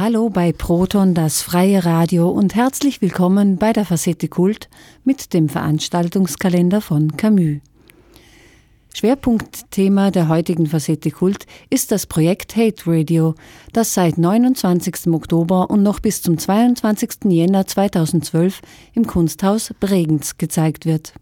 Hallo bei Proton, das freie Radio und herzlich willkommen bei der Facette Kult mit dem Veranstaltungskalender von Camus. Schwerpunktthema der heutigen Facette Kult ist das Projekt Hate Radio, das seit 29. Oktober und noch bis zum 22. Jänner 2012 im Kunsthaus Bregenz gezeigt wird.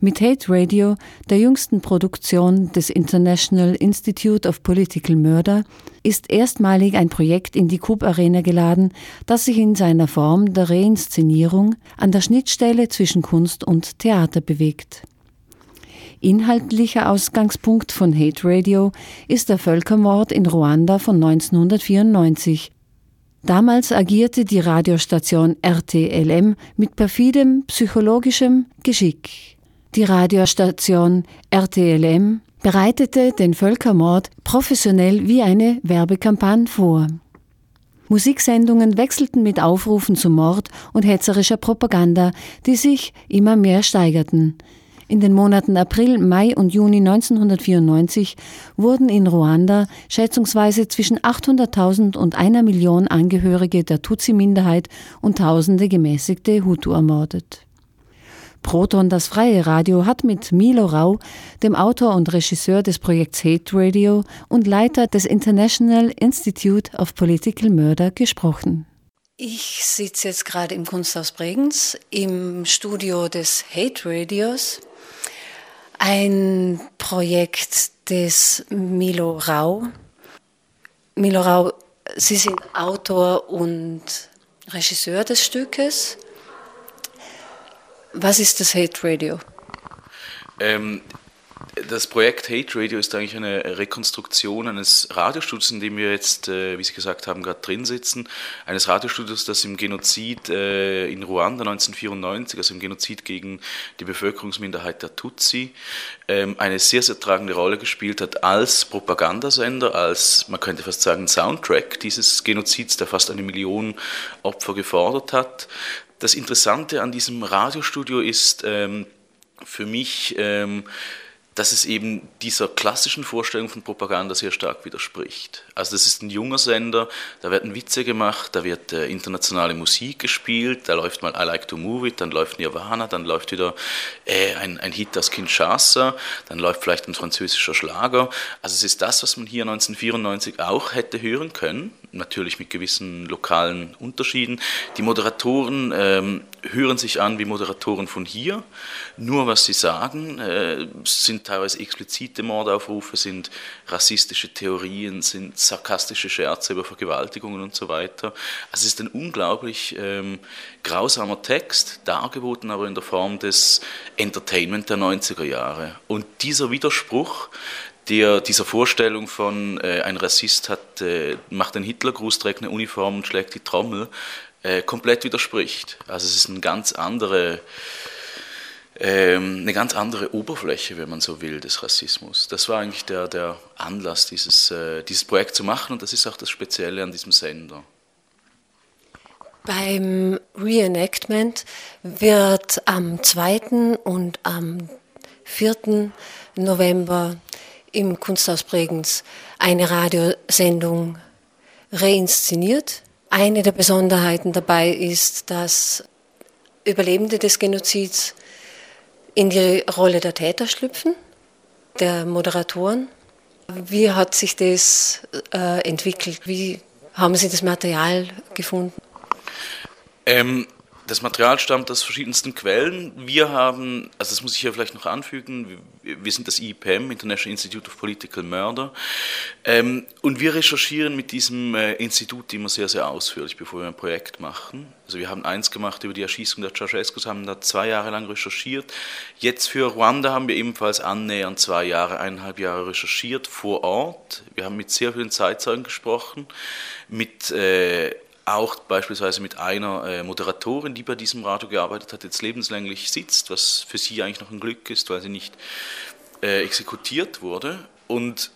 Mit Hate Radio, der jüngsten Produktion des International Institute of Political Murder, ist erstmalig ein Projekt in die Coop Arena geladen, das sich in seiner Form der Reinszenierung an der Schnittstelle zwischen Kunst und Theater bewegt. Inhaltlicher Ausgangspunkt von Hate Radio ist der Völkermord in Ruanda von 1994. Damals agierte die Radiostation RTLM mit perfidem psychologischem Geschick. Die Radiostation RTLM bereitete den Völkermord professionell wie eine Werbekampagne vor. Musiksendungen wechselten mit Aufrufen zum Mord und hetzerischer Propaganda, die sich immer mehr steigerten. In den Monaten April, Mai und Juni 1994 wurden in Ruanda schätzungsweise zwischen 800.000 und einer Million Angehörige der Tutsi-Minderheit und tausende gemäßigte Hutu ermordet. Proton, das freie Radio, hat mit Milo Rau, dem Autor und Regisseur des Projekts Hate Radio und Leiter des International Institute of Political Murder, gesprochen. Ich sitze jetzt gerade im Kunsthaus Bregenz im Studio des Hate Radios ein Projekt des Milo Rau. Milo Rau, Sie sind Autor und Regisseur des Stückes. Was ist das Hate Radio? Ähm, das Projekt Hate Radio ist eigentlich eine Rekonstruktion eines Radiostudios, in dem wir jetzt, äh, wie Sie gesagt haben, gerade drin sitzen. Eines Radiostudios, das im Genozid äh, in Ruanda 1994, also im Genozid gegen die Bevölkerungsminderheit der Tutsi, ähm, eine sehr, sehr tragende Rolle gespielt hat als Propagandasender, als, man könnte fast sagen, Soundtrack dieses Genozids, der fast eine Million Opfer gefordert hat. Das Interessante an diesem Radiostudio ist ähm, für mich, ähm, dass es eben dieser klassischen Vorstellung von Propaganda sehr stark widerspricht. Also das ist ein junger Sender, da werden Witze gemacht, da wird äh, internationale Musik gespielt, da läuft mal I Like to Move It, dann läuft Nirvana, dann läuft wieder äh, ein, ein Hit aus Kinshasa, dann läuft vielleicht ein französischer Schlager. Also es ist das, was man hier 1994 auch hätte hören können, natürlich mit gewissen lokalen Unterschieden. Die Moderatoren ähm, hören sich an wie Moderatoren von hier, nur was sie sagen äh, sind teilweise explizite Mordaufrufe, sind rassistische Theorien, sind sarkastische Scherze über Vergewaltigungen und so weiter. Also es ist ein unglaublich ähm, grausamer Text, dargeboten aber in der Form des Entertainment der 90er Jahre. Und dieser Widerspruch, der dieser Vorstellung von äh, ein Rassist hat, äh, macht einen Hitlergruß, trägt eine Uniform und schlägt die Trommel, äh, komplett widerspricht. Also es ist eine ganz andere ähm, eine ganz andere Oberfläche, wenn man so will, des Rassismus. Das war eigentlich der, der Anlass, dieses, äh, dieses Projekt zu machen und das ist auch das Spezielle an diesem Sender. Beim Reenactment wird am 2. und am 4. November im Kunsthaus Bregenz eine Radiosendung reinszeniert. Eine der Besonderheiten dabei ist, dass Überlebende des Genozids in die Rolle der Täter schlüpfen, der Moderatoren. Wie hat sich das äh, entwickelt? Wie haben Sie das Material gefunden? Ähm, das Material stammt aus verschiedensten Quellen. Wir haben, also das muss ich hier vielleicht noch anfügen, wir sind das IPM, International Institute of Political Murder, ähm, und wir recherchieren mit diesem äh, Institut immer sehr, sehr ausführlich, bevor wir ein Projekt machen. Also wir haben eins gemacht über die Erschießung der Ceausescus, haben da zwei Jahre lang recherchiert. Jetzt für Ruanda haben wir ebenfalls annähernd zwei Jahre, eineinhalb Jahre recherchiert vor Ort. Wir haben mit sehr vielen Zeitzeugen gesprochen, mit äh, auch beispielsweise mit einer äh, Moderatorin, die bei diesem Radio gearbeitet hat, jetzt lebenslänglich sitzt, was für sie eigentlich noch ein Glück ist, weil sie nicht äh, exekutiert wurde. Und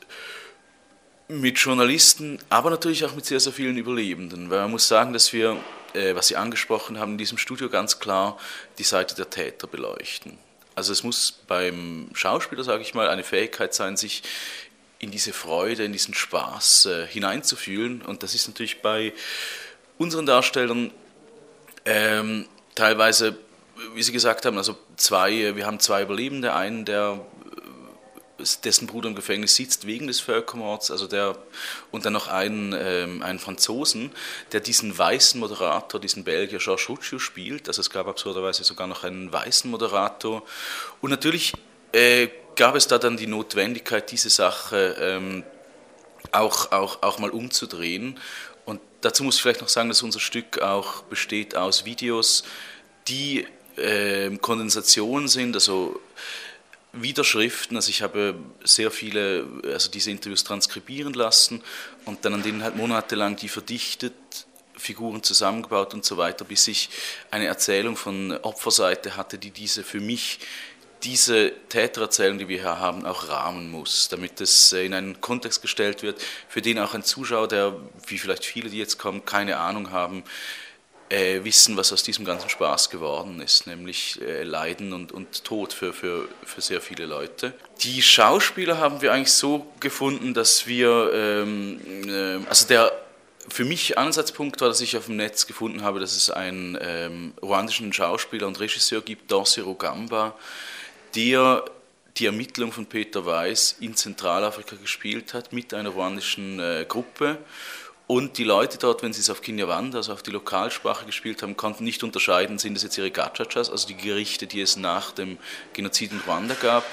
mit Journalisten, aber natürlich auch mit sehr, sehr vielen Überlebenden, weil man muss sagen, dass wir, äh, was Sie angesprochen haben, in diesem Studio ganz klar die Seite der Täter beleuchten. Also es muss beim Schauspieler, sage ich mal, eine Fähigkeit sein, sich in diese Freude, in diesen Spaß hineinzufühlen. Und das ist natürlich bei unseren Darstellern ähm, teilweise, wie Sie gesagt haben, also zwei, wir haben zwei Überlebende, einen, der dessen Bruder im Gefängnis sitzt wegen des Völkermords, also der, und dann noch einen, ähm, einen Franzosen, der diesen weißen Moderator, diesen Belgier Georges Roucciu spielt. Also es gab absurderweise sogar noch einen weißen Moderator. Und natürlich äh, gab es da dann die Notwendigkeit, diese Sache ähm, auch, auch, auch mal umzudrehen. Und dazu muss ich vielleicht noch sagen, dass unser Stück auch besteht aus Videos, die äh, Kondensation sind, also Widerschriften, also ich habe sehr viele, also diese Interviews transkribieren lassen und dann an denen halt monatelang die verdichtet, Figuren zusammengebaut und so weiter, bis ich eine Erzählung von Opferseite hatte, die diese für mich diese Tätererzählung, die wir hier haben, auch rahmen muss, damit es in einen Kontext gestellt wird, für den auch ein Zuschauer, der, wie vielleicht viele, die jetzt kommen, keine Ahnung haben, äh, wissen, was aus diesem ganzen Spaß geworden ist, nämlich äh, Leiden und, und Tod für, für, für sehr viele Leute. Die Schauspieler haben wir eigentlich so gefunden, dass wir, ähm, äh, also der für mich Ansatzpunkt war, dass ich auf dem Netz gefunden habe, dass es einen ähm, ruandischen Schauspieler und Regisseur gibt, Dorsi Rugamba, der die Ermittlung von Peter Weiß in Zentralafrika gespielt hat mit einer ruandischen äh, Gruppe und die Leute dort, wenn sie es auf Kinyarwanda, also auf die Lokalsprache gespielt haben, konnten nicht unterscheiden, sind es jetzt ihre Gachachas, also die Gerichte, die es nach dem Genozid in Ruanda gab,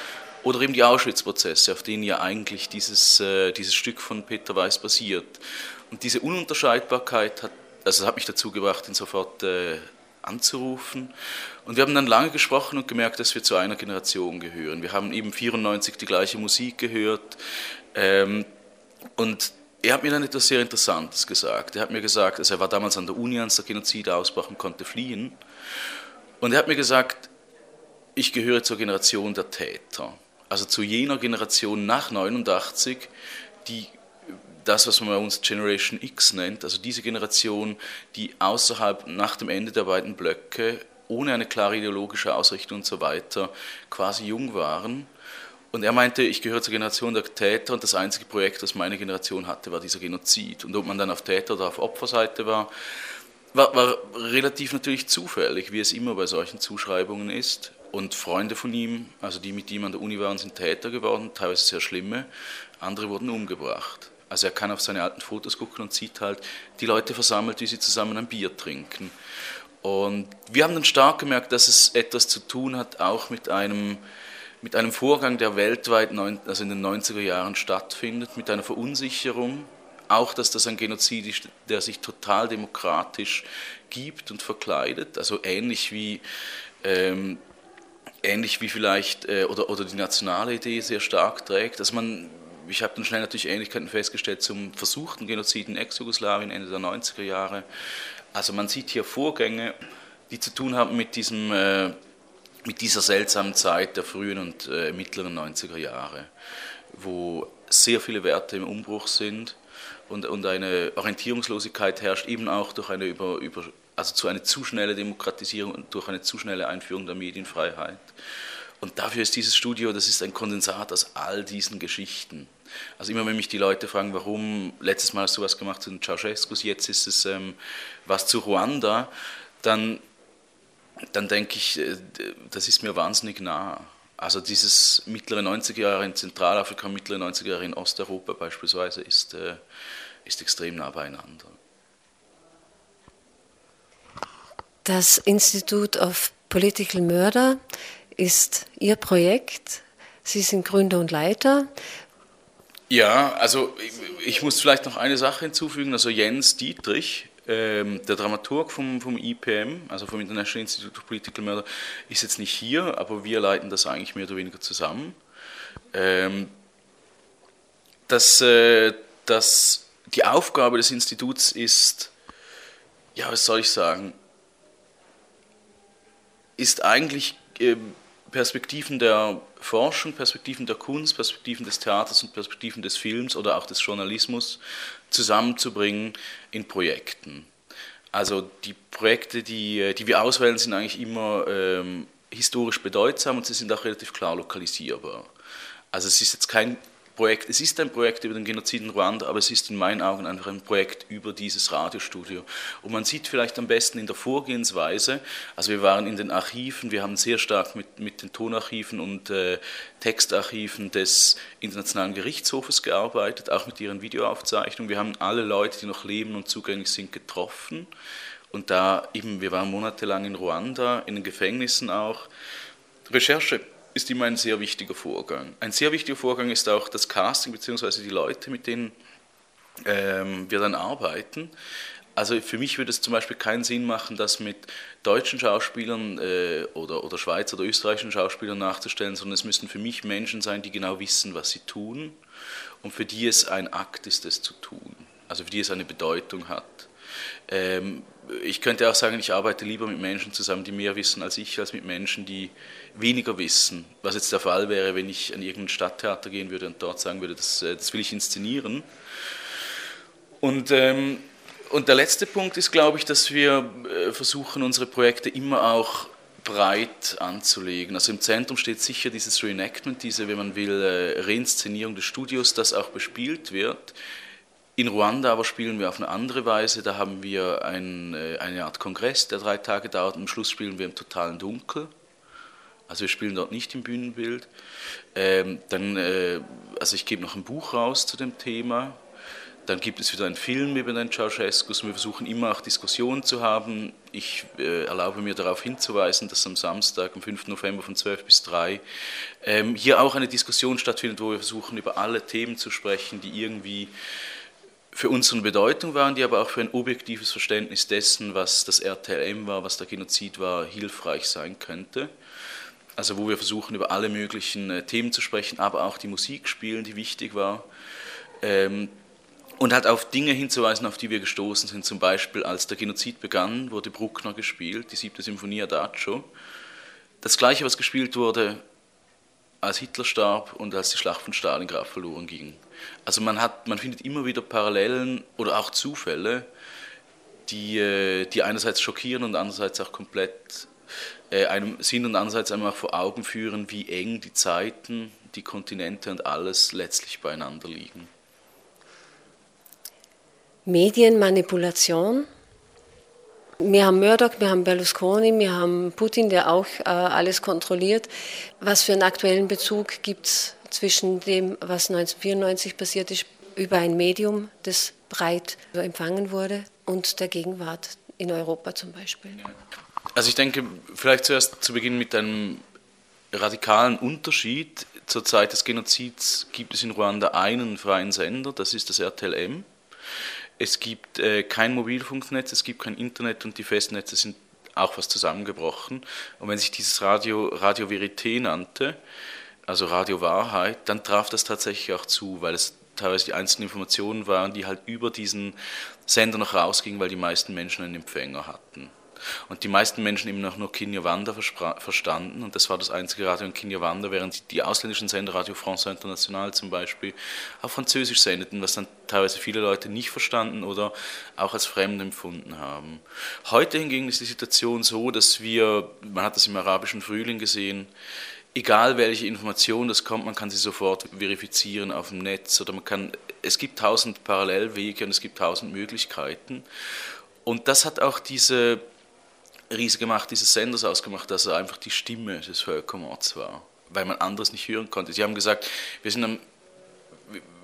oder eben die Auschwitz-Prozesse, auf denen ja eigentlich dieses, äh, dieses Stück von Peter Weiß basiert. Und diese Ununterscheidbarkeit hat, also hat mich dazu gebracht, ihn sofort äh, anzurufen. Und wir haben dann lange gesprochen und gemerkt, dass wir zu einer Generation gehören. Wir haben eben 94 die gleiche Musik gehört. Ähm, und er hat mir dann etwas sehr Interessantes gesagt. Er hat mir gesagt, also er war damals an der Uni, als der Genozid ausbrach und konnte fliehen. Und er hat mir gesagt, ich gehöre zur Generation der Täter. Also zu jener Generation nach 89, die das, was man bei uns Generation X nennt, also diese Generation, die außerhalb nach dem Ende der beiden Blöcke ohne eine klare ideologische Ausrichtung und so weiter quasi jung waren und er meinte, ich gehöre zur Generation der Täter und das einzige Projekt, das meine Generation hatte, war dieser Genozid. Und ob man dann auf Täter- oder auf Opferseite war, war, war relativ natürlich zufällig, wie es immer bei solchen Zuschreibungen ist. Und Freunde von ihm, also die mit ihm an der Uni waren, sind Täter geworden, teilweise sehr schlimme, andere wurden umgebracht. Also er kann auf seine alten Fotos gucken und sieht halt die Leute versammelt, wie sie zusammen ein Bier trinken. Und wir haben dann stark gemerkt, dass es etwas zu tun hat, auch mit einem mit einem Vorgang, der weltweit also in den 90er Jahren stattfindet, mit einer Verunsicherung, auch dass das ein Genozid ist, der sich total demokratisch gibt und verkleidet, also ähnlich wie, ähm, ähnlich wie vielleicht, äh, oder, oder die nationale Idee sehr stark trägt, dass man ich habe dann schnell natürlich Ähnlichkeiten festgestellt zum versuchten Genozid in Ex-Jugoslawien Ende der 90er Jahre. Also man sieht hier Vorgänge, die zu tun haben mit diesem äh, mit dieser seltsamen Zeit der frühen und äh, mittleren 90er Jahre, wo sehr viele Werte im Umbruch sind und, und eine Orientierungslosigkeit herrscht, eben auch durch eine über, über, also zu einer zu schnelle Demokratisierung und durch eine zu schnelle Einführung der Medienfreiheit. Und dafür ist dieses Studio, das ist ein Kondensat aus all diesen Geschichten. Also immer wenn mich die Leute fragen, warum, letztes Mal hast du was gemacht zu den Ceausescus, jetzt ist es ähm, was zu Ruanda, dann dann denke ich, äh, das ist mir wahnsinnig nah. Also dieses mittlere 90er Jahre in Zentralafrika, mittlere 90er Jahre in Osteuropa beispielsweise ist, äh, ist extrem nah beieinander. Das Institute of Political Murder ist Ihr Projekt. Sie sind Gründer und Leiter. Ja, also ich, ich muss vielleicht noch eine Sache hinzufügen. Also Jens Dietrich ähm, der Dramaturg vom, vom IPM, also vom International Institute of Political Murder, ist jetzt nicht hier, aber wir leiten das eigentlich mehr oder weniger zusammen. Ähm, dass, äh, dass die Aufgabe des Instituts ist, ja, was soll ich sagen, ist eigentlich äh, Perspektiven der Forschung, Perspektiven der Kunst, Perspektiven des Theaters und Perspektiven des Films oder auch des Journalismus zusammenzubringen in Projekten. Also die Projekte, die, die wir auswählen, sind eigentlich immer ähm, historisch bedeutsam und sie sind auch relativ klar lokalisierbar. Also es ist jetzt kein Projekt, es ist ein Projekt über den Genozid in Ruanda, aber es ist in meinen Augen einfach ein Projekt über dieses Radiostudio. Und man sieht vielleicht am besten in der Vorgehensweise, also wir waren in den Archiven, wir haben sehr stark mit, mit den Tonarchiven und äh, Textarchiven des Internationalen Gerichtshofes gearbeitet, auch mit ihren Videoaufzeichnungen. Wir haben alle Leute, die noch leben und zugänglich sind, getroffen. Und da eben, wir waren monatelang in Ruanda, in den Gefängnissen auch. Recherche ist immer ein sehr wichtiger Vorgang. Ein sehr wichtiger Vorgang ist auch das Casting bzw. die Leute, mit denen ähm, wir dann arbeiten. Also für mich würde es zum Beispiel keinen Sinn machen, das mit deutschen Schauspielern äh, oder, oder Schweizer oder österreichischen Schauspielern nachzustellen, sondern es müssen für mich Menschen sein, die genau wissen, was sie tun und für die es ein Akt ist, das zu tun. Also für die es eine Bedeutung hat. Ähm, ich könnte auch sagen, ich arbeite lieber mit Menschen zusammen, die mehr wissen als ich, als mit Menschen, die weniger wissen. Was jetzt der Fall wäre, wenn ich an irgendein Stadttheater gehen würde und dort sagen würde, das, äh, das will ich inszenieren. Und, ähm, und der letzte Punkt ist, glaube ich, dass wir äh, versuchen, unsere Projekte immer auch breit anzulegen. Also im Zentrum steht sicher dieses Reenactment, diese, wenn man will, äh, Reinszenierung des Studios, das auch bespielt wird. In Ruanda aber spielen wir auf eine andere Weise. Da haben wir ein, äh, eine Art Kongress, der drei Tage dauert. Am Schluss spielen wir im totalen Dunkel. Also wir spielen dort nicht im Bühnenbild. Ähm, dann, äh, also ich gebe noch ein Buch raus zu dem Thema. Dann gibt es wieder einen Film über den Ceausescus. Wir versuchen immer auch Diskussionen zu haben. Ich äh, erlaube mir darauf hinzuweisen, dass am Samstag, am 5. November von 12 bis 3, ähm, hier auch eine Diskussion stattfindet, wo wir versuchen, über alle Themen zu sprechen, die irgendwie für uns eine Bedeutung waren, die aber auch für ein objektives Verständnis dessen, was das RTLM war, was der Genozid war, hilfreich sein könnte. Also wo wir versuchen, über alle möglichen äh, Themen zu sprechen, aber auch die Musik spielen, die wichtig war. Ähm, und halt auf Dinge hinzuweisen, auf die wir gestoßen sind. Zum Beispiel, als der Genozid begann, wurde Bruckner gespielt, die siebte Symphonie Adagio. Das gleiche, was gespielt wurde, als Hitler starb und als die Schlacht von Stalingrad verloren ging. Also man, hat, man findet immer wieder Parallelen oder auch Zufälle, die, äh, die einerseits schockieren und andererseits auch komplett äh, einem sind und andererseits einem auch vor Augen führen, wie eng die Zeiten, die Kontinente und alles letztlich beieinander liegen. Medienmanipulation wir haben Murdoch, wir haben Berlusconi, wir haben Putin, der auch äh, alles kontrolliert. Was für einen aktuellen Bezug gibt es zwischen dem, was 1994 passiert ist, über ein Medium, das breit empfangen wurde, und der Gegenwart in Europa zum Beispiel? Also ich denke, vielleicht zuerst zu Beginn mit einem radikalen Unterschied. Zur Zeit des Genozids gibt es in Ruanda einen freien Sender, das ist das RTLM. Es gibt äh, kein Mobilfunknetz, es gibt kein Internet und die Festnetze sind auch fast zusammengebrochen. Und wenn sich dieses Radio Radio Verité nannte, also Radio Wahrheit, dann traf das tatsächlich auch zu, weil es teilweise die einzelnen Informationen waren, die halt über diesen Sender noch rausgingen, weil die meisten Menschen einen Empfänger hatten. Und die meisten Menschen eben auch nur Kinyarwanda verstanden. Und das war das einzige Radio in Kinyarwanda, während die ausländischen Sender, Radio France International zum Beispiel, auf Französisch sendeten, was dann teilweise viele Leute nicht verstanden oder auch als fremd empfunden haben. Heute hingegen ist die Situation so, dass wir, man hat das im arabischen Frühling gesehen, egal welche Information das kommt, man kann sie sofort verifizieren auf dem Netz oder man kann, es gibt tausend Parallelwege und es gibt tausend Möglichkeiten. Und das hat auch diese riesige Macht dieses Senders ausgemacht, dass er einfach die Stimme des Völkermords war, weil man anderes nicht hören konnte. Sie haben gesagt, wir sind, am,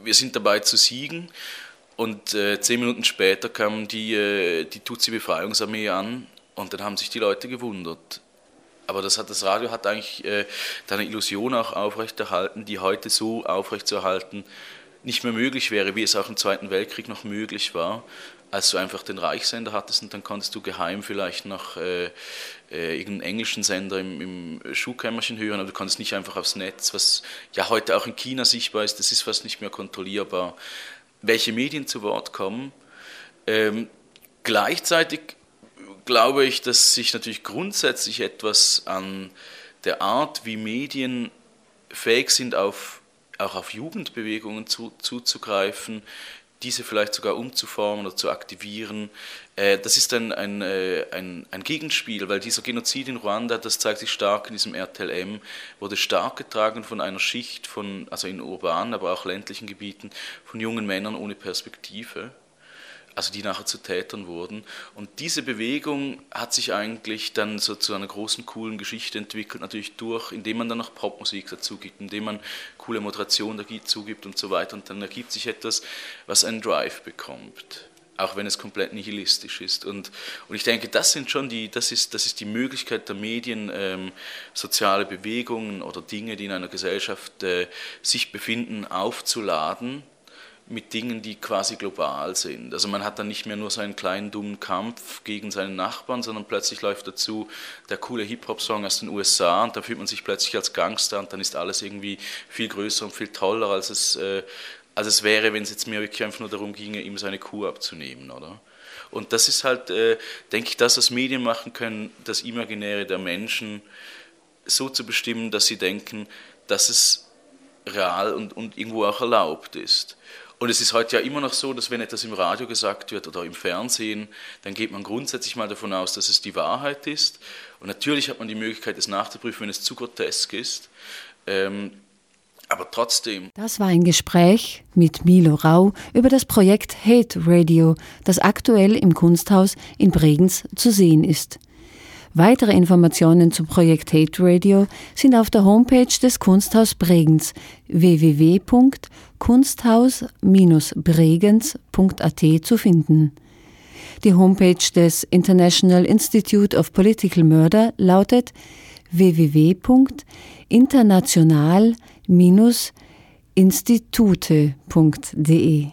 wir sind dabei zu siegen und äh, zehn Minuten später kam die, äh, die Tutsi-Befreiungsarmee an und dann haben sich die Leute gewundert. Aber das, hat, das Radio hat eigentlich äh, eine Illusion auch aufrechterhalten, die heute so aufrechtzuerhalten nicht mehr möglich wäre, wie es auch im Zweiten Weltkrieg noch möglich war, als du einfach den Reichssender hattest und dann konntest du geheim vielleicht noch äh, äh, irgendeinen englischen Sender im, im Schuhkämmerchen hören, aber du konntest nicht einfach aufs Netz, was ja heute auch in China sichtbar ist, das ist fast nicht mehr kontrollierbar, welche Medien zu Wort kommen. Ähm, gleichzeitig glaube ich, dass sich natürlich grundsätzlich etwas an der Art, wie Medien fähig sind, auf, auch auf Jugendbewegungen zu, zuzugreifen, diese vielleicht sogar umzuformen oder zu aktivieren. Äh, das ist ein, ein, äh, ein, ein, Gegenspiel, weil dieser Genozid in Ruanda, das zeigt sich stark in diesem RTLM, wurde stark getragen von einer Schicht von, also in urbanen, aber auch ländlichen Gebieten, von jungen Männern ohne Perspektive also die nachher zu Tätern wurden. Und diese Bewegung hat sich eigentlich dann so zu einer großen, coolen Geschichte entwickelt, natürlich durch, indem man dann noch Popmusik dazu gibt, indem man coole Moderation dazu gibt und so weiter. Und dann ergibt sich etwas, was einen Drive bekommt auch wenn es komplett nihilistisch ist. Und, und ich denke, das sind schon die, das ist, das ist die Möglichkeit der Medien, ähm, soziale Bewegungen oder Dinge, die in einer Gesellschaft äh, sich befinden, aufzuladen mit Dingen, die quasi global sind. Also man hat dann nicht mehr nur seinen kleinen dummen Kampf gegen seinen Nachbarn, sondern plötzlich läuft dazu der coole Hip-Hop-Song aus den USA und da fühlt man sich plötzlich als Gangster und dann ist alles irgendwie viel größer und viel toller, als es, äh, als es wäre, wenn es jetzt mir wirklich einfach nur darum ginge, ihm seine Kuh abzunehmen, oder? Und das ist halt, äh, denke ich, das, was Medien machen können, das Imaginäre der Menschen so zu bestimmen, dass sie denken, dass es real und, und irgendwo auch erlaubt ist. Und es ist heute ja immer noch so, dass wenn etwas im Radio gesagt wird oder im Fernsehen, dann geht man grundsätzlich mal davon aus, dass es die Wahrheit ist. Und natürlich hat man die Möglichkeit, es nachzuprüfen, wenn es zu grotesk ist. Ähm, aber trotzdem. Das war ein Gespräch mit Milo Rau über das Projekt Hate Radio, das aktuell im Kunsthaus in Bregenz zu sehen ist. Weitere Informationen zum Projekt Hate Radio sind auf der Homepage des Kunsthaus Bregenz www.kunsthaus-bregenz.at zu finden. Die Homepage des International Institute of Political Murder lautet www.international-institute.de